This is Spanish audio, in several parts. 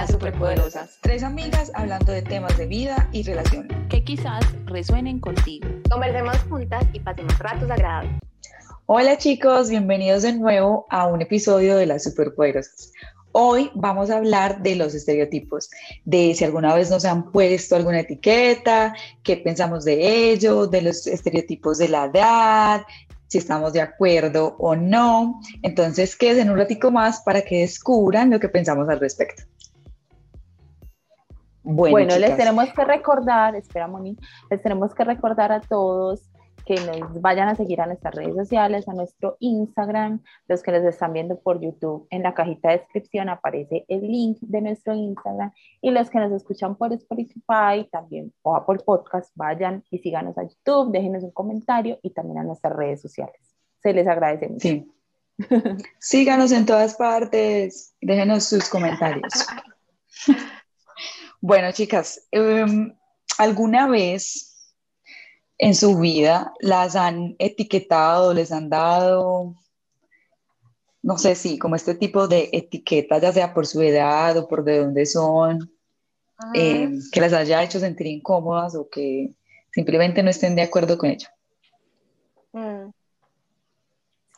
Las Superpoderosas. Tres amigas hablando de temas de vida y relación. Que quizás resuenen contigo. Conversemos juntas y pasemos ratos agradables. Hola chicos, bienvenidos de nuevo a un episodio de Las Superpoderosas. Hoy vamos a hablar de los estereotipos, de si alguna vez nos han puesto alguna etiqueta, qué pensamos de ello, de los estereotipos de la edad, si estamos de acuerdo o no. Entonces, quédense un ratico más para que descubran lo que pensamos al respecto. Bueno, les tenemos que recordar, espera Moni, les tenemos que recordar a todos que nos vayan a seguir a nuestras redes sociales, a nuestro Instagram, los que nos están viendo por YouTube, en la cajita de descripción aparece el link de nuestro Instagram y los que nos escuchan por Spotify también o por Podcast, vayan y síganos a YouTube, déjenos un comentario y también a nuestras redes sociales. Se les agradece mucho. Sí. Síganos en todas partes, déjenos sus comentarios. bueno, chicas, em, ¿alguna vez en su vida las han etiquetado, les han dado, no sé si, como este tipo de etiquetas, ya sea por su edad o por de dónde son, eh, que las haya hecho sentir incómodas o que simplemente no estén de acuerdo con ello. Mm.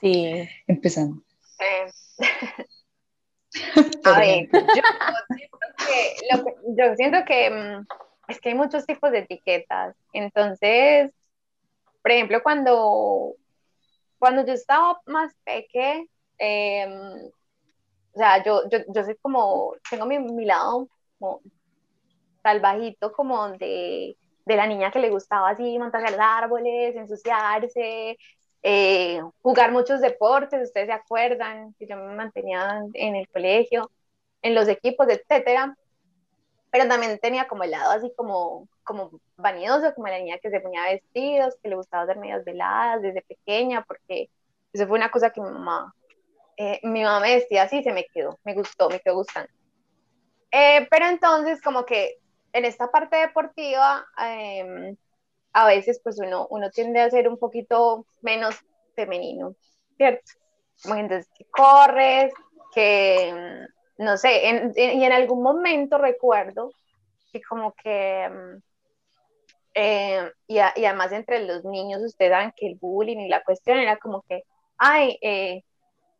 Sí. Empezamos. A ver, yo siento que mm, es que hay muchos tipos de etiquetas. Entonces, por ejemplo, cuando, cuando yo estaba más peque, em, o sea, yo, yo, yo soy como, tengo mi, mi lado como salvajito, como de, de, la niña que le gustaba así montarse a los árboles, ensuciarse, eh, jugar muchos deportes, ustedes se acuerdan, que yo me mantenía en el colegio, en los equipos, etcétera pero también tenía como el lado así como, como vanidoso, como la niña que se ponía vestidos, que le gustaba hacer medias veladas desde pequeña, porque eso fue una cosa que mi mamá, eh, mi mamá me vestía así se me quedó, me gustó, me quedó gustando. Eh, pero entonces como que en esta parte deportiva, em, a veces pues uno, uno tiende a ser un poquito menos femenino, ¿cierto? Como entonces que corres, que no sé, y en algún momento recuerdo que como que, mm, eh, y, además entre los niños, ustedes saben que el bullying y la cuestión era como que, ay, eh,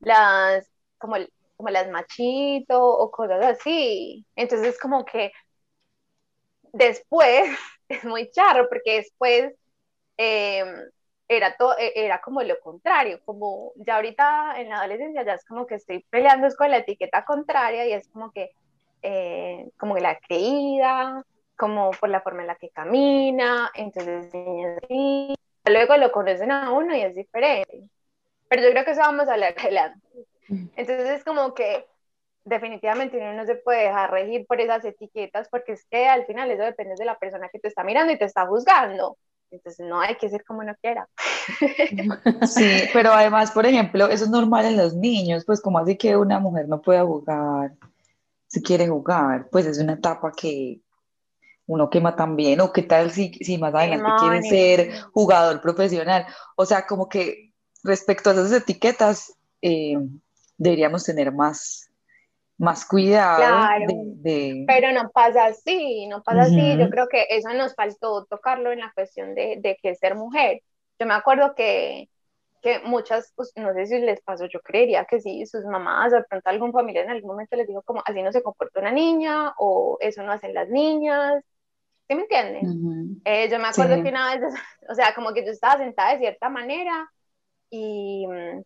las, como, como las machito o cosas así. Entonces como que después, es muy charro, porque después... Eh, era, todo, e, era como lo contrario, como ya ahorita en la adolescencia ya es como que estoy peleando con la etiqueta contraria y es como que, eh, como la creída, como por la forma en la que camina, entonces luego lo conocen a uno y es diferente. Pero yo creo que eso vamos a hablar adelante. Entonces es como que definitivamente uno no se puede dejar regir por esas etiquetas porque es que al final eso depende de la persona que te está mirando y te está juzgando. Entonces no hay que ser como uno quiera. Sí, pero además, por ejemplo, eso es normal en los niños, pues como así que una mujer no puede jugar si quiere jugar, pues es una etapa que uno quema también, o qué tal si, si más adelante quiere ser jugador profesional. O sea, como que respecto a esas etiquetas, eh, deberíamos tener más, más cuidado. de, Pero no pasa así, no pasa así. Yo creo que eso nos faltó tocarlo en la cuestión de, de que ser mujer. Yo me acuerdo que, que muchas, pues, no sé si les pasó, yo creería que sí, sus mamás o de pronto algún familiar en algún momento les dijo como así no se comporta una niña o eso no hacen las niñas. ¿Sí me entienden? Eh, yo me acuerdo que una vez, o sea, como que yo estaba sentada de cierta manera y mm,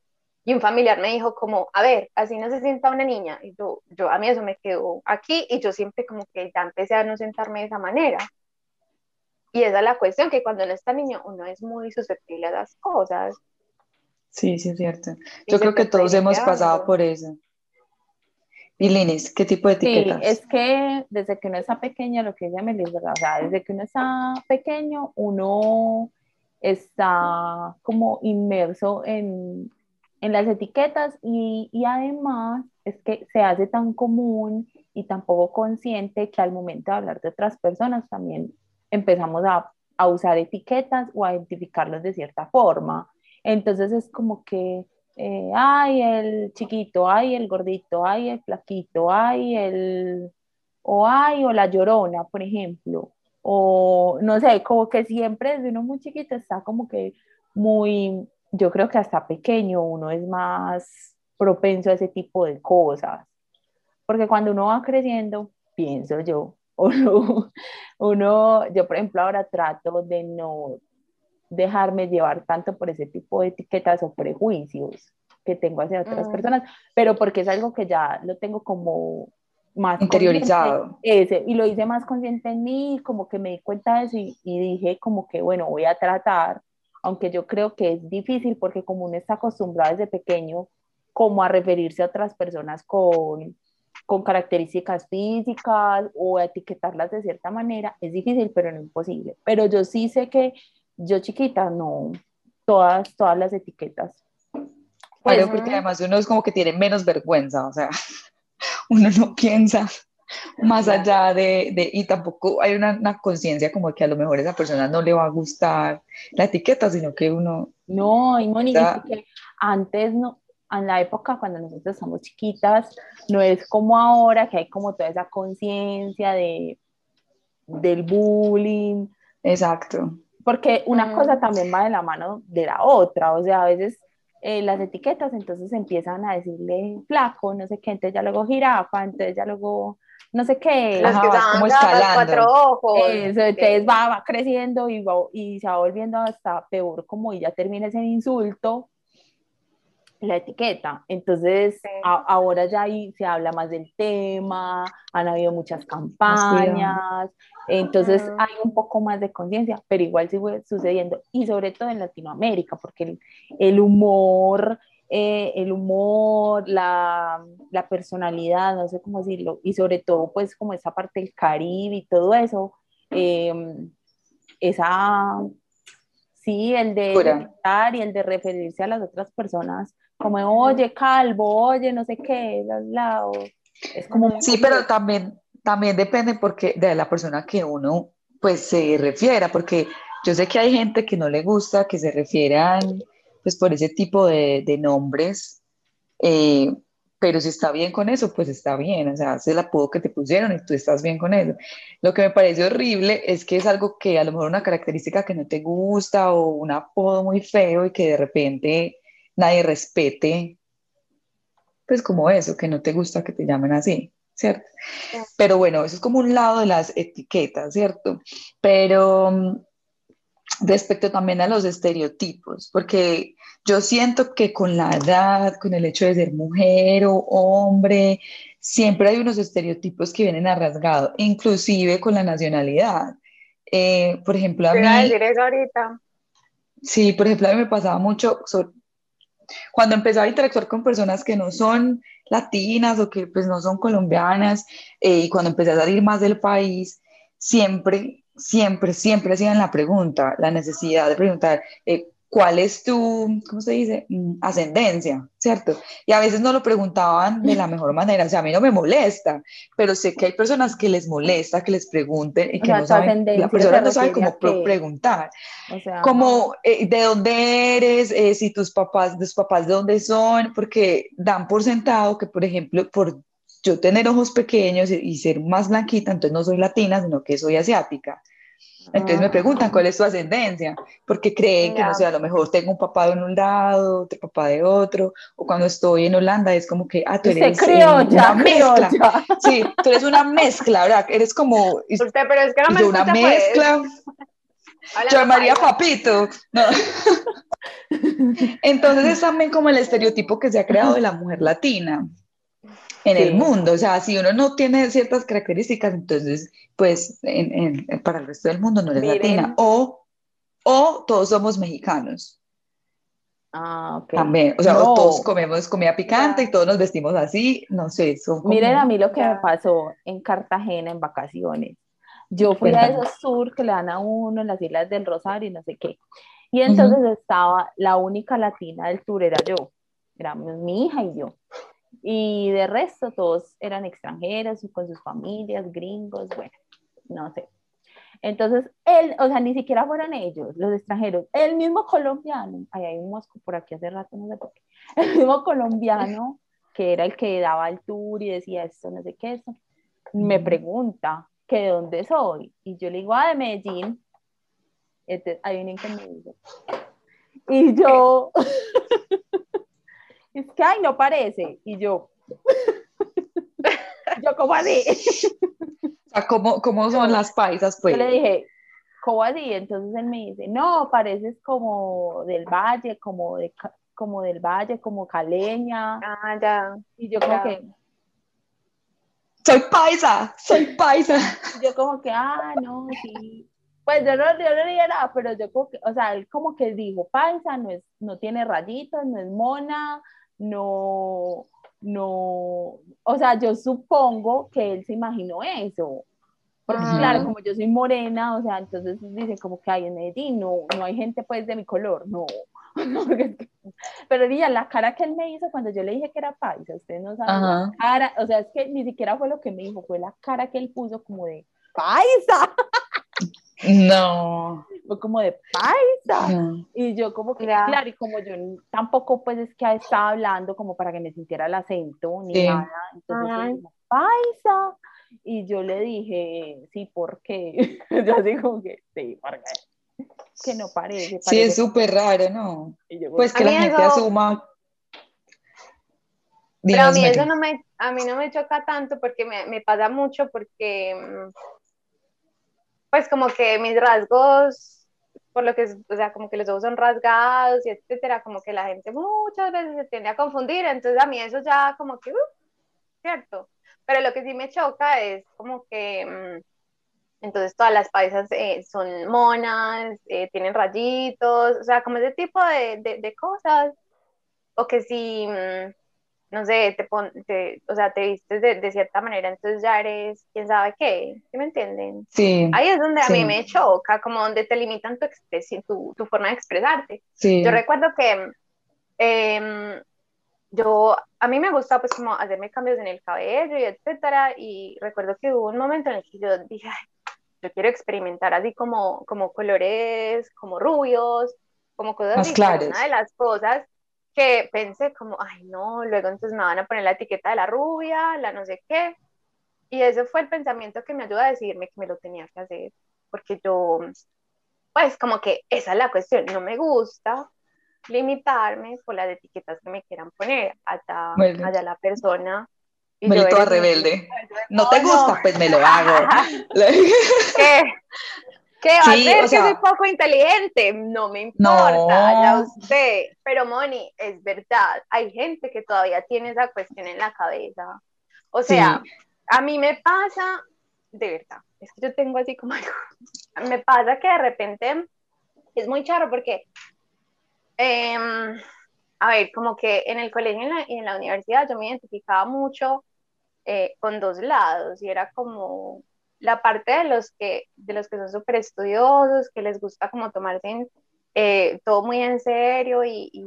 y un familiar me dijo como, a ver, así no se sienta una niña. Y yo, yo, a mí eso me quedó aquí y yo siempre como que ya empecé a no sentarme de esa manera. Y esa es la cuestión, que cuando uno está niño uno es muy susceptible a las cosas. Sí, sí, es cierto. Yo creo que todos hemos pasado por eso. Y Linis, ¿qué tipo de etiquetas? Sí, es que desde que uno está pequeño, lo que ella me dice, o sea, desde que uno está pequeño, uno está como inmerso en, en las etiquetas y, y, además es que se hace tan común y tan poco consciente que al momento de hablar de otras personas también empezamos a, a usar etiquetas o a identificarlos de cierta forma. Entonces es como que, eh, ay, el chiquito, ay, el gordito, ay, el flaquito, ay, el, o ay, o la llorona, por ejemplo, o no sé, como que siempre desde uno muy chiquito está como que muy, yo creo que hasta pequeño uno es más propenso a ese tipo de cosas, porque cuando uno va creciendo, pienso yo, uno, uno, yo por ejemplo ahora trato de no dejarme llevar tanto por ese tipo de etiquetas o prejuicios que tengo hacia otras personas, pero porque es algo que ya lo tengo como más interiorizado. Ese, y lo hice más consciente en mí, como que me di cuenta de eso y, y, dije como que bueno, voy a tratar, aunque yo creo que es difícil porque como uno está acostumbrado desde pequeño como a referirse a otras personas con, con características físicas o a etiquetarlas de cierta manera, es difícil, pero no imposible. Pero yo sí sé que yo chiquita, no, todas, todas las etiquetas. Pues, claro, porque además uno es como que tiene menos vergüenza, o sea, uno no piensa más allá de, de, y tampoco hay una, una conciencia como que a lo mejor a esa persona no le va a gustar la etiqueta, sino que uno... No, y Mónica, que antes no, en la época cuando nosotros estamos chiquitas, no es como ahora que hay como toda esa conciencia de, del bullying. Exacto. Porque una cosa también va de la mano de la otra, o sea, a veces eh, las etiquetas entonces empiezan a decirle flaco, no sé qué, entonces ya luego jirafa, entonces ya luego no sé qué. Los que como escalando. cuatro ojos. Eso, entonces va, va creciendo y, va, y se va volviendo hasta peor como y ya termina ese insulto la etiqueta. Entonces, ahora ya ahí se habla más del tema, han habido muchas campañas, entonces hay un poco más de conciencia, pero igual sigue sucediendo, y sobre todo en Latinoamérica, porque el, humor, eh, el humor, la, la, personalidad, no sé cómo decirlo, y sobre todo pues como esa parte del Caribe y todo eso, em, esa... Sí, el de y el de referirse a las otras personas como, oye, calvo, oye, no sé qué, lado. Es como sí, pero también, también depende porque de la persona que uno pues se refiera, porque yo sé que hay gente que no le gusta que se refieran pues por ese tipo de, de nombres, eh, pero si está bien con eso, pues está bien, o sea, es el apodo que te pusieron y tú estás bien con eso. Lo que me parece horrible es que es algo que a lo mejor una característica que no te gusta o un apodo muy feo y que de repente nadie respete, pues como eso, que no te gusta que te llamen así, ¿cierto? Pero bueno, eso es como un lado de las etiquetas, ¿cierto? Pero mm, respecto también a los estereotipos, porque yo siento que con la edad, con el hecho de ser mujer o hombre, siempre hay unos estereotipos que vienen a rasgado, inclusive con la nacionalidad. Eh, por ejemplo, a mí... decir eso ahorita. Sí, por ejemplo, a mí me pasaba mucho, cuando empezaba a interactuar con personas que no son latinas o que pues no son colombianas, eh, y cuando empecé a salir más del país, siempre, siempre, siempre hacían la pregunta, la necesidad de preguntar, eh, cuál es tu, ¿cómo se dice? Mm, ascendencia, ¿cierto? Y a veces no lo preguntaban de la mejor manera, o sea, a mí no me molesta, pero sé que hay personas que les molesta que les pregunten y que no saben, la persona no sabe cómo preguntar, o sea, como eh, de dónde eres, eh, si tus papás, tus papás de dónde son, porque dan por sentado que, por ejemplo, por yo tener ojos pequeños y ser más blanquita, entonces no soy latina, sino que soy asiática. Entonces me preguntan cuál es tu ascendencia, porque creen que, no sé, a lo mejor tengo un papá de un lado, otro papá de otro, o cuando estoy en Holanda es como que, ah, tú eres una mezcla. Sí, tú eres una mezcla, ¿verdad? Eres como... Usted, pero es que no me una pues. mezcla. Yo María Papito. No. Entonces es también como el estereotipo que se ha creado de la mujer latina en el mundo. O sea, si uno no tiene ciertas características, entonces, pues en, para el resto del mundo no es latina. O, o todos somos mexicanos. Ah, ok. También, o sea, todos comemos comida picante y todos nos vestimos así, no sé. Son Miren a mí lo que me pasó en Cartagena en vacaciones. Yo fui a esos sur que le dan a uno en las Islas del Rosario y no sé qué. Y entonces estaba la única latina del tour, era yo. Éramos mi hija y yo. Y de resto todos eran extranjeros con sus familias, gringos, bueno, no sé. Entonces, él, o sea, ni siquiera fueron ellos, los extranjeros, el mismo colombiano, ahí hay un mosco por aquí hace rato, no sé por qué, el mismo colombiano que era el que daba el tour y decía esto, no sé qué, eso, me pregunta que de dónde soy. Y yo le digo, ah, de Medellín. Entonces, adivinen qué me dice. Y yo, es que, ay, no parece. Y yo, yo, ¿cómo así? O sea, ¿cómo, cómo son las paisas, pues? Yo le dije, ¿cómo así? Entonces él me dice, no, pareces como del valle, como, de, como del valle, como caleña. Ah, ya. Y yo como Ya. que, Soy paisa, soy paisa. yo como que, ah, no, sí. Pues yo no, yo no dije nada, pero yo como que, o sea, él como que dijo, paisa, no, es, no tiene rayitos, no es mona, no, no, o sea, yo supongo que él se imaginó eso. Porque Ajá. claro, como yo soy morena, o sea, entonces dice como que hay en Medellín, no, no hay gente pues de mi color, no. Pero ya la cara que él me hizo cuando yo le dije que era paisa, ustedes no saben la cara, o sea, es que ni siquiera fue lo que me dijo, fue la cara que él puso como de paisa, No. Fue como de paisa. no. Y yo como que, claro, y como yo tampoco pues es que estaba hablando como para que me sintiera el acento ni Sí. nada, entonces dijo, paisa. Y yo le dije, sí, ¿por qué? yo así como que, sí, ¿por qué? Que no parece. Sí, parece es súper raro, ¿no? Yo Pues que la gente asuma. Pero a mí eso no me, a mí no me choca tanto porque me, me pasa mucho porque, mm, pues como que mis rasgos, por lo que, es- o sea, como que los ojos son rasgados y etcétera, como que la gente muchas veces se tiende a confundir, entonces a mí eso ya como que, uh, cierto. Pero lo que sí me choca es como que, mm, entonces todas las paisas eh, son monas, eh, tienen rayitos, o sea, como ese tipo de, de, de cosas. O que si, mm, no sé, te pon, te- o sea, te vistes de, de cierta manera, entonces ya eres quién sabe qué, ¿sí me entienden? Sí, Ahí es donde a mí Sí. me choca, como donde te limitan tu, expresi- tu, tu forma de expresarte. sí. Yo recuerdo que em, yo, a mí me gusta pues como hacerme cambios en el cabello y etcétera, y recuerdo que hubo un momento en el que yo dije, "Ay, yo quiero experimentar así como, como colores, como rubios, como cosas Más así, pero claros. una de las cosas que pensé como, ay no, luego entonces me van a poner la etiqueta de la rubia, la no sé qué, y ese fue el pensamiento que me ayudó a decirme que me lo tenía que hacer, porque yo, pues como que esa es la cuestión, no me gusta limitarme por las etiquetas que me quieran poner, allá, Bueno. allá la persona. y yo toda rebelde. No te no. gusta, pues me lo hago. ¿Qué? ¿Qué va Sí, a o que soy poco inteligente. No me importa, No. ya usted. Pero, Moni, es verdad. Hay gente que todavía tiene esa cuestión en la cabeza. O sea, a mí me pasa, de verdad, es que yo tengo así como algo. Me pasa que de repente es muy charro porque, em, a ver, como que en el colegio y en la, y en la universidad yo me identificaba mucho eh, con dos lados y era como la parte de los que, de los que son súper estudiosos, que les gusta como tomarse en, eh, todo muy en serio y, y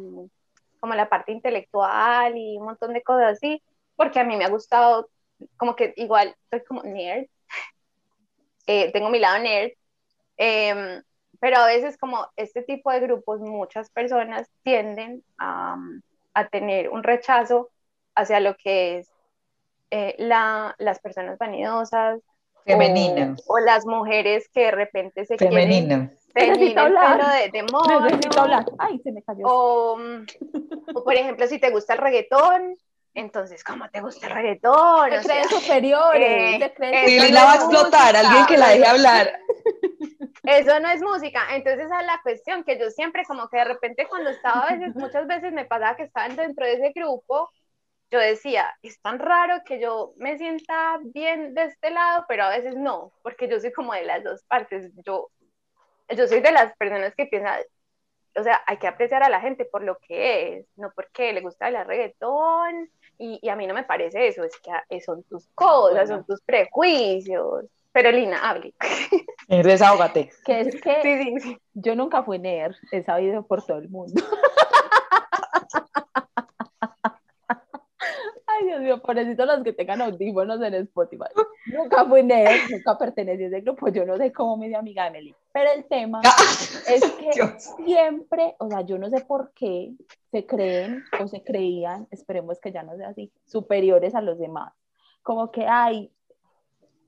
como la parte intelectual y un montón de cosas así, porque a mí me ha gustado, como que igual soy como nerd, eh, tengo mi lado nerd, em, pero a veces como este tipo de grupos, muchas personas tienden a, a tener un rechazo hacia lo que es eh, la, las personas vanidosas Femenina. o, o las mujeres que de repente se quieren Femenina. teñir el hablar. pelo de, de mono, Necesito hablar. Ay, se me cayó. o, mm, o, por ejemplo si te gusta el reggaetón entonces ¿cómo te gusta el reggaetón? sea, creen superiores. eh, creen eh, Sí, no va a es explotar, música, alguien que la deje hablar. Eso no es música, entonces esa es la cuestión, que yo siempre como que de repente cuando estaba a veces, muchas veces me pasaba que estaban dentro de ese grupo, yo decía, es tan raro que yo me sienta bien de este lado, pero a veces no, porque yo soy como de las dos partes, yo, yo soy de las personas que piensan, o sea, hay que apreciar a la gente por lo que es, no porque le gusta el reggaetón, y, y a mí no me parece eso, es que ah, son tus cosas, Bueno. son tus prejuicios, pero Lina, hable. Desahógate. Que es que Sí, sí, sí. yo nunca fui nerd, he sabido por todo el mundo. Dios mío, pobrecito los que tengan audífonos en Spotify. Nunca fui nerd, nunca pertenecí a ese grupo, yo no sé cómo me dio amiga Emily. Pero el tema es que Dios. siempre, o sea, yo no sé por qué se creen o se creían, esperemos que ya no sea así, superiores a los demás. Como que, ay,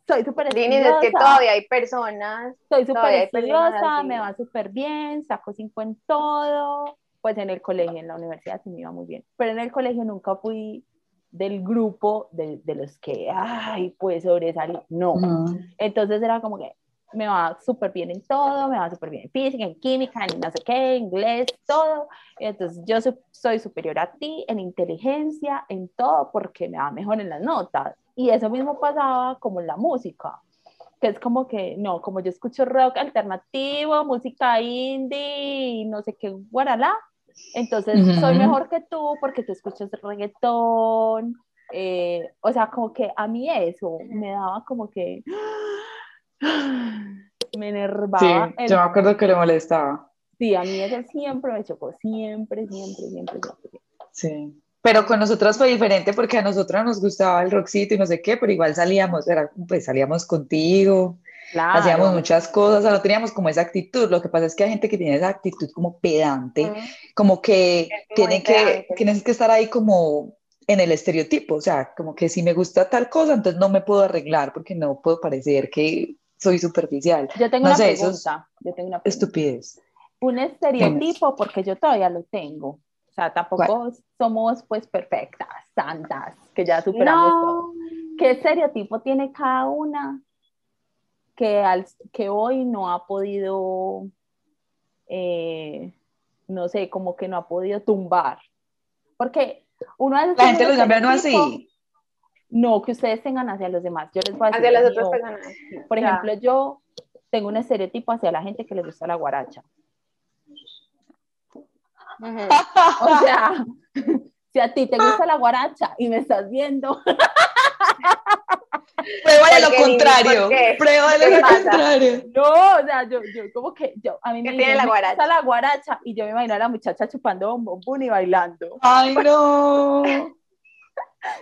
soy súper es que todavía hay personas. Soy súper estudiosa, me va súper bien, saco cinco en todo. Pues en el colegio, en la universidad sí me iba muy bien. Pero en el colegio nunca fui del grupo de, de los que, ay, pues sobresalí. No. Ujú. Entonces era como que me va súper bien en todo, me va súper bien en física, en química, en no sé qué, inglés, todo. Entonces yo soy superior a ti en inteligencia, en todo, porque me va mejor en las notas. Y eso mismo pasaba como en la música, que es como que, no, como yo escucho rock alternativo, música indie, no sé qué, guaralá, entonces soy Ujú. mejor que tú porque tú escuchas reggaetón. eh, o sea, como que a mí eso me daba como que me Sí, enervaba. el- yo me acuerdo que le molestaba. sí, a mí eso siempre me chocó, siempre, siempre, siempre, siempre. Sí. Pero con nosotras fue diferente porque a nosotras nos gustaba el rockcito y no sé qué, pero igual salíamos, era, pues salíamos contigo, Claro. hacíamos muchas cosas, o sea, no teníamos como esa actitud. Lo que pasa es que hay gente que tiene esa actitud como pedante, Ujú. como que muy tiene que, tienes que estar ahí como en el estereotipo, o sea, como que si me gusta tal cosa, entonces no me puedo arreglar porque no puedo parecer que soy superficial. Yo tengo No una sé, eso es pregunta. Yo tengo una pregunta. estupidez. Un estereotipo, porque yo todavía lo tengo. O sea, tampoco somos pues perfectas, santas, que ya superamos todo. No. ¿Qué estereotipo tiene cada una que, al, que hoy no ha podido, eh, no sé, como que no ha podido tumbar? Porque uno veces La gente lo llama no así. No, que ustedes tengan hacia los demás. Yo les voy a decir. Hacia las otras personas. Por Ya. ejemplo, yo tengo un estereotipo hacia la gente que le gusta la guaracha. Ujú. O sea, si a ti te gusta la guaracha y me estás viendo, Pruébale lo ¿Por qué, Lili? contrario. Pruébale ¿Qué lo pasa? contrario. no, o sea, yo, yo como que, yo, a mí me ¿Qué tiene dicen, la "Me gusta guaracha?" la guaracha y yo me imagino a la muchacha chupando bombón y bailando. Ay, no.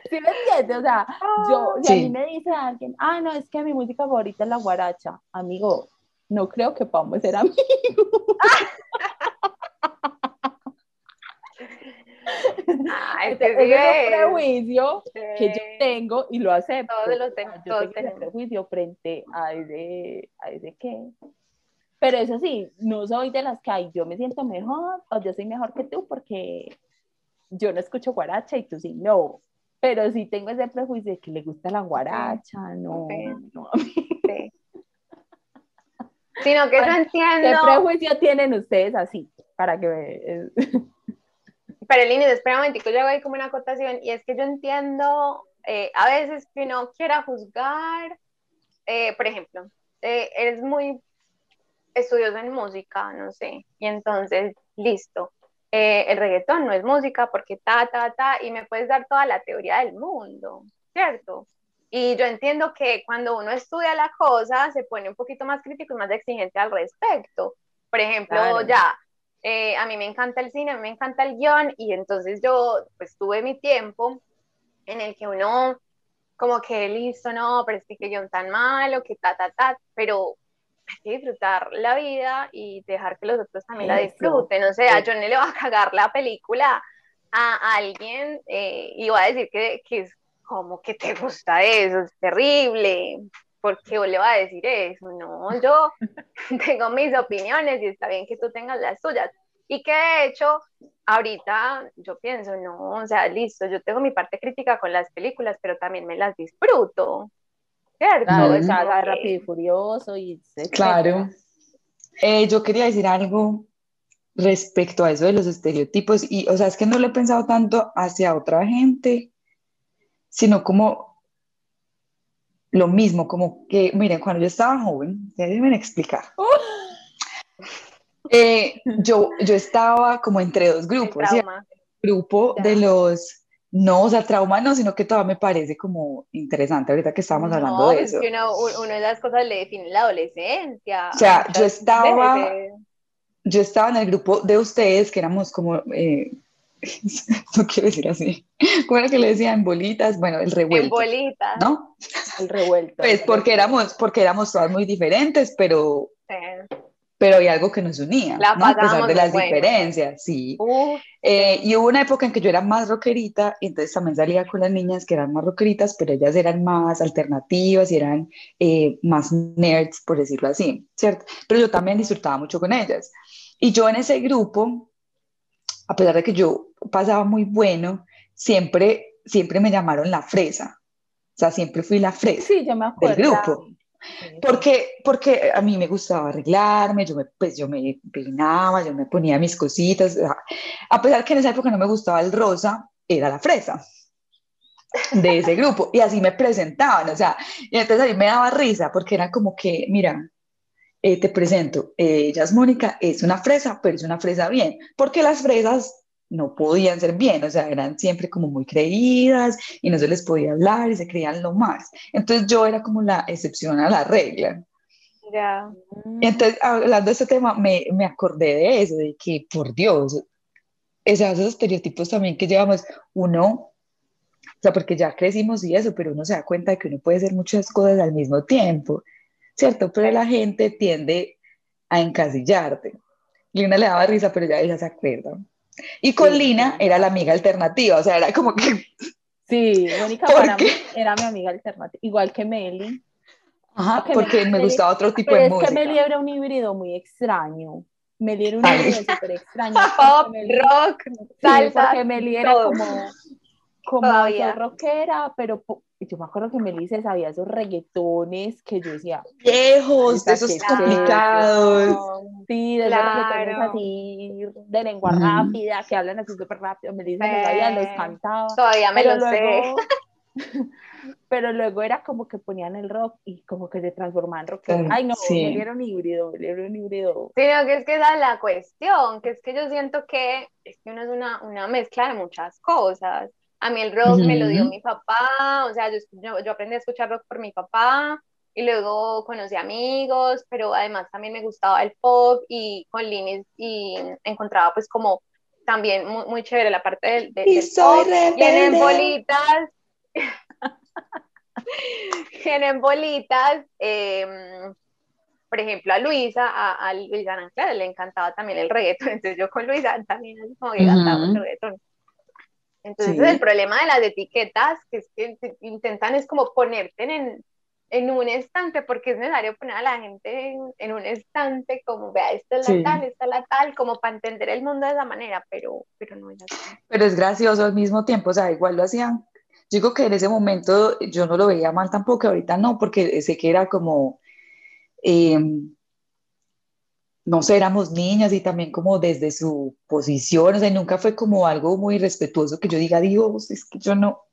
¿Sí me entiendes? O sea, yo, si a Sí. mí me dice alguien, ah, no, es que mi música favorita es la guaracha, amigo, no creo que podamos ser amigos. Ay, Ese te ese es un prejuicio que yo Sí. tengo y lo acepto. Todos los O ten- sea, yo todos tengo prejuicio frente a ese, a ese qué. Pero eso sí, no soy de las que ay, yo me siento mejor o yo soy mejor que tú porque yo no escucho guaracha y tú sí, no. Pero sí tengo ese prejuicio de que le gusta la guaracha, no. Ok. no. Sí. Sino que yo Ay, ¿Qué entiendo. prejuicio tienen ustedes así? Para que me- Pero Lini, espera un momentico, yo hago ahí como una acotación y es que yo entiendo eh, a veces que uno quiera juzgar, eh, por ejemplo, eh, eres muy estudioso en música, no sé, y entonces, listo, eh, el reggaetón no es música porque ta, ta, ta, y me puedes dar toda la teoría del mundo, ¿cierto? Y yo entiendo que cuando uno estudia la cosa se pone un poquito más crítico y más exigente al respecto. Por ejemplo, Claro. ya, eh, a mí me encanta el cine, a mí me encanta el guion y entonces yo pues tuve mi tiempo en el que uno como que listo, no, pero es que qué guion tan malo, que ta, ta, ta, pero hay que disfrutar la vida y dejar que los otros también la disfruten. O sea, Eso. yo no le voy a cagar la película a alguien eh, y voy a decir que, que es como que te gusta eso, es terrible. ¿Por qué le va a decir eso? No, yo tengo mis opiniones y está bien que tú tengas las tuyas. Y que de hecho, ahorita yo pienso, no, o sea, listo, yo tengo mi parte crítica con las películas, pero también me las disfruto. ¿Cierto? Claro, o sea, rápido y furioso y etcétera. Claro. Eh, yo quería decir algo respecto a eso de los estereotipos y, o sea, es que no lo he pensado tanto hacia otra gente, sino como lo mismo, como que, miren, cuando yo estaba joven, déjenme explicar. Eh, yo, yo estaba como entre dos grupos, trauma. grupo Ya. de los, no, o sea, trauma no, sino que todavía me parece como interesante ahorita que estábamos hablando No, de pues eso. que uno, uno de las cosas le define la adolescencia. O sea, yo estaba-. Yo estaba en el grupo de ustedes que éramos como, eh, no quiero decir así, ¿cómo era que le decían? Bolitas, bueno, el En revuelto, bolitas. ¿no? El revuelto. Pues porque éramos, porque éramos todas muy diferentes, pero, Sí. pero había algo que nos unía, ¿no? a pesar de las diferencias, sí. Eh, y hubo una época en que yo era más rockerita, y entonces también salía con las niñas que eran más rockeritas, pero ellas eran más alternativas y eran eh, más nerds, por decirlo así, ¿cierto? Pero yo también disfrutaba mucho con ellas. Y yo en ese grupo, a pesar de que yo pasaba muy bueno, siempre, siempre me llamaron la fresa. O sea, siempre fui la fresa sí, yo me acuerdo. del grupo. Porque, porque a mí me gustaba arreglarme, yo me, pues yo me peinaba, yo me ponía mis cositas. A pesar que en esa época no me gustaba el rosa, era la fresa de ese grupo. Y así me presentaban, o sea, y entonces a mí me daba risa porque era como que, mira, eh, te presento, eh, ella es Mónica, es una fresa, pero es una fresa bien, porque las fresas no podían ser bien, o sea, eran siempre como muy creídas y no se les podía hablar y se creían lo más. Entonces yo era como la excepción a la regla. Ya. Entonces, hablando de este tema, me, me, acordé de eso, de que, por Dios, esos estereotipos también que llevamos, uno, o sea, porque ya crecimos y eso, pero uno se da cuenta de que uno puede hacer muchas cosas al mismo tiempo, ¿cierto? Pero la gente tiende a encasillarte. Y una le daba risa, pero ya ella se acuerda. Y con Lina era la amiga alternativa, o sea, era como que... Sí, Mónica para mí era mi amiga alternativa, igual que Meli. Ajá, porque, me gustaba otro tipo de música. Es que Meli era un híbrido muy extraño. Meli era un híbrido súper extraño. Pop, rock, salsa, porque Meli era como, como rockera, pero yo me acuerdo que Melissa sabía esos reggaetones que yo decía. Viejos, de esos complicados. Sí, de esos reggaetones así, de lengua rápida, que hablan así súper rápido. Melissa se sabía, los cantaba. Todavía me lo sé. pero luego era como que ponían el rock y como que se transformaban en rock. Ay, no, sí. era un híbrido, era un híbrido. Sí, no, que es que esa es la cuestión, que es que yo siento que es que uno es una, una mezcla de muchas cosas. A mí el rock me lo dio mi papá, o sea, yo, yo, aprendí a escuchar rock por mi papá y luego conocí amigos, pero además también me gustaba el pop y con Linis y encontraba pues como también muy, muy chévere la parte del, y soy. Tienen bolitas. Tienen bolitas. Em, por ejemplo, a Luisa, a, a Luisa Anclara le encantaba también el reggaetón, entonces yo con Luisa también como que cantaba el reggaetón. Entonces el problema de las etiquetas, que es que intentan es como ponerte en, en un estante, porque es necesario poner a la gente en, un estante, como vea, esta es la tal, esta es la tal, como para entender el mundo de esa manera, pero, pero no es así. Pero es gracioso al mismo tiempo, o sea, igual lo hacían. Digo que en ese momento yo no lo veía mal tampoco, ahorita no, porque sé que era como... Eh, no sé, éramos niñas y también como desde su posición, o sea, nunca fue como algo muy respetuoso que yo diga, Dios, es que yo no,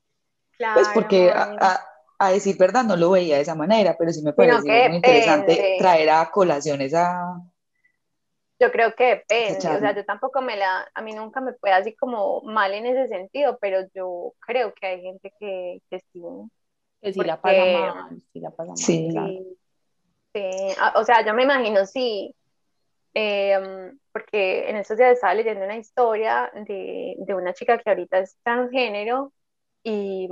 pues porque a, a, decir verdad no lo veía de esa manera, pero sí me pareció muy interesante traer a colación esa... Yo creo que depende, o sea, yo tampoco me la, a mí nunca me fue así como mal en ese sentido, pero yo creo que hay gente que, que sí. Que sí la pasa mal, sí la pasa mal. Sí. sí. o sea, yo me imagino, sí, Em, porque en estos días estaba leyendo una historia de, de una chica que ahorita es transgénero y,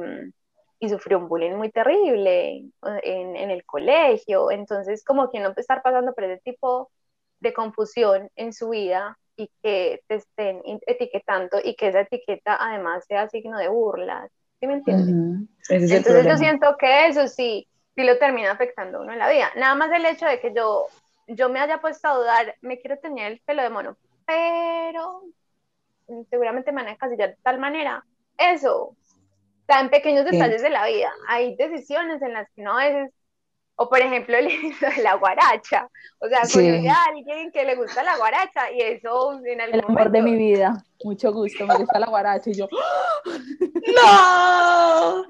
y, sufrió un bullying muy terrible en, en, el colegio. Entonces, como que no puede estar pasando por ese tipo de confusión en su vida y que te estén etiquetando y que esa etiqueta además sea signo de burla. ¿Sí me entiendes? Entonces, yo siento que eso sí, sí lo termina afectando a uno en la vida. Nada más el hecho de que yo yo me haya puesto a dudar, me quiero tener el pelo de mono, pero seguramente me van a encasillar de tal manera. Eso, está en pequeños detalles de la vida. Hay decisiones en las que no a veces, o por ejemplo, el de la guaracha. O sea, conocí a alguien que le gusta la guaracha y eso en algún El amor de mi vida. Mucho gusto, me gusta la guaracha y yo. ¡No!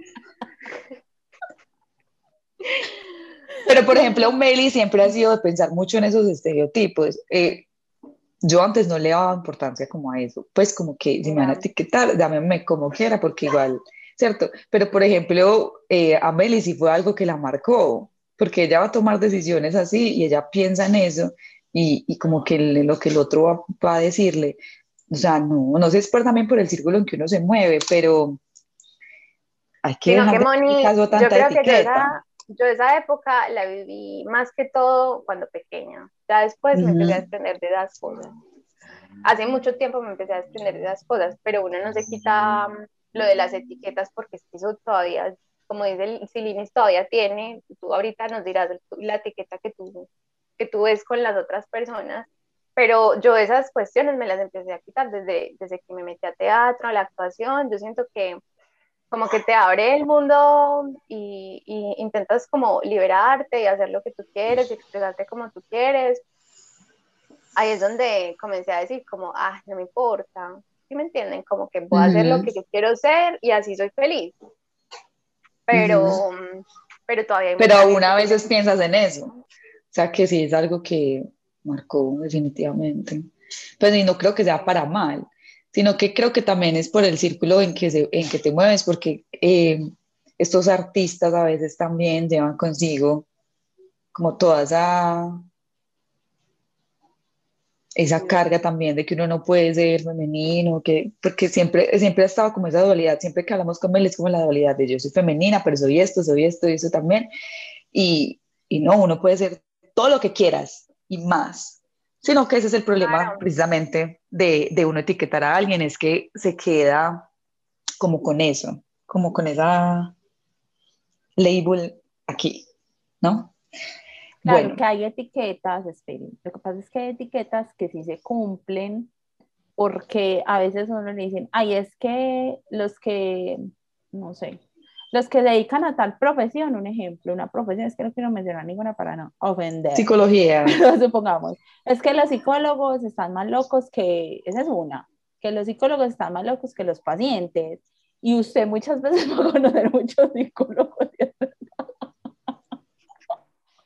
Pero, por ejemplo, Meli siempre ha sido de pensar mucho en esos estereotipos. Eh, yo antes no le daba importancia como a eso, pues como que si me van a etiquetar, dámeme como quiera, porque igual, ¿cierto? Pero, por ejemplo, eh, a Meli sí fue algo que la marcó, porque ella va a tomar decisiones así y ella piensa en eso y, y como que lo que el otro va, a decirle, o sea, no, no sé, es por, también por el círculo en que uno se mueve, pero hay que de caso tanta yo creo etiqueta. Que yo esa época la viví más que todo cuando pequeña. Ya después me empecé a desprender de las cosas. Hace mucho tiempo me empecé a desprender de las cosas, pero uno no se quita mm, lo de las etiquetas porque eso todavía, como dice el Silinis, todavía tiene, tú ahorita nos dirás la etiqueta que tú, que tú ves con las otras personas, pero yo esas cuestiones me las empecé a quitar desde, desde que me metí a teatro, a la actuación, yo siento que como que te abre el mundo y, intentas como liberarte y hacer lo que tú quieres, y expresarte como tú quieres. Ahí es donde comencé a decir como, ah, no me importa, ¿sí me entienden? Como que voy a hacer lo que yo quiero ser y así soy feliz. Pero, pero todavía... pero aún a veces piensas en eso. O sea, que sí es algo que marcó definitivamente. Pues y no creo que sea para mal, sino que creo que también es por el círculo en que, se, en que te mueves, porque eh, estos artistas a veces también llevan consigo como toda esa, esa carga también de que uno no puede ser femenino, que, porque siempre, siempre ha estado como esa dualidad, siempre que hablamos con él es como la dualidad de yo soy femenina, pero soy esto, soy esto y eso también, y, y no, uno puede ser todo lo que quieras y más, sino que ese es el problema precisamente de, de, uno etiquetar a alguien, es que se queda como con eso, como con esa label aquí, ¿no? Claro, bueno. que hay etiquetas, esperen, lo que pasa es que hay etiquetas que sí se cumplen, porque a veces uno le dicen, ay, es que los que, no sé, los que dedican a tal profesión, un ejemplo, una profesión, es que no quiero mencionar ninguna para no ofender. Psicología. supongamos. Es que los psicólogos están más locos que, esa es una, que los psicólogos están más locos que los pacientes. Y usted muchas veces va a conocer muchos psicólogos.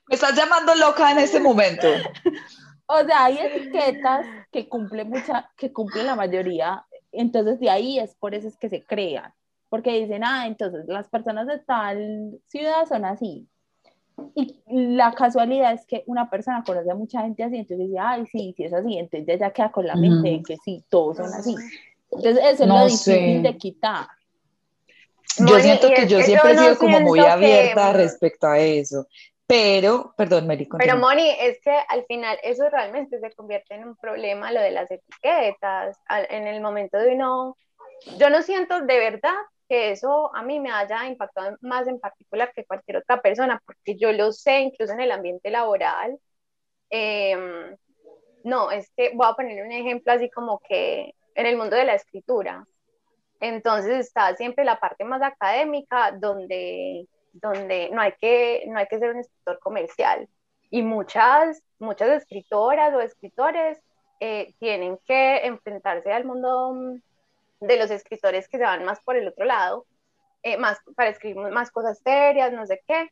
Me estás llamando loca en este momento. o sea, hay etiquetas que cumplen mucha, que cumplen la mayoría. Entonces de ahí es por eso es que se crean porque dicen, ah, entonces las personas de tal ciudad son así. Y la casualidad es que una persona conoce a mucha gente así, entonces dice, ay, sí, sí es así, entonces ya queda con la mente de que sí, todos son así. Entonces eso es lo difícil de quitar. Yo siento que yo siempre he sido como muy abierta respecto a eso. Pero, perdón, Mary. Pero, Moni, es que al final eso realmente se convierte en un problema, lo de las etiquetas. En el momento de uno. Yo no siento de verdad que eso a mí me haya impactado más en particular que cualquier otra persona, porque yo lo sé incluso en el ambiente laboral. Em, no, es que voy a poner un ejemplo así como que en el mundo de la escritura. Entonces está siempre la parte más académica donde, donde no, hay que, no hay que ser un escritor comercial. Y muchas, muchas escritoras o escritores eh, tienen que enfrentarse al mundo de los escritores que se van más por el otro lado, eh, más para escribir más cosas serias, no sé qué.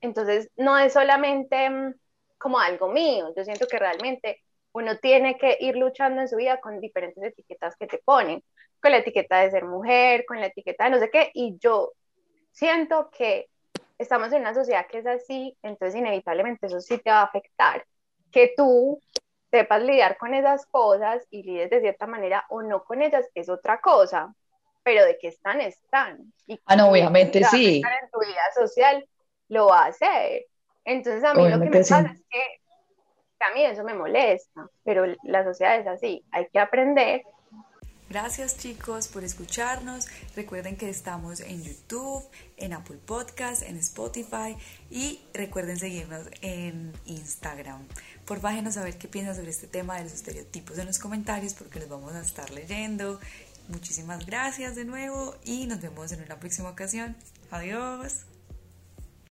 Entonces, no es solamente mm, como algo mío, yo siento que realmente uno tiene que ir luchando en su vida con diferentes etiquetas que te ponen, con la etiqueta de ser mujer, con la etiqueta de no sé qué, y yo siento que estamos en una sociedad que es así, entonces inevitablemente eso sí te va a afectar, que tú sepas lidiar con esas cosas y lides de cierta manera o no con ellas es otra cosa, pero de que están, están. Y ah, no, obviamente sí. En tu vida social lo va a hacer. Entonces a mí lo que me pasa es que a mí eso me molesta, pero la sociedad es así, hay que aprender Gracias chicos por escucharnos. Recuerden que estamos en YouTube, en Apple Podcast, en Spotify y recuerden seguirnos en Instagram. Por a saber qué piensan sobre este tema de los estereotipos en los comentarios porque los vamos a estar leyendo. Muchísimas gracias de nuevo y nos vemos en una próxima ocasión. Adiós.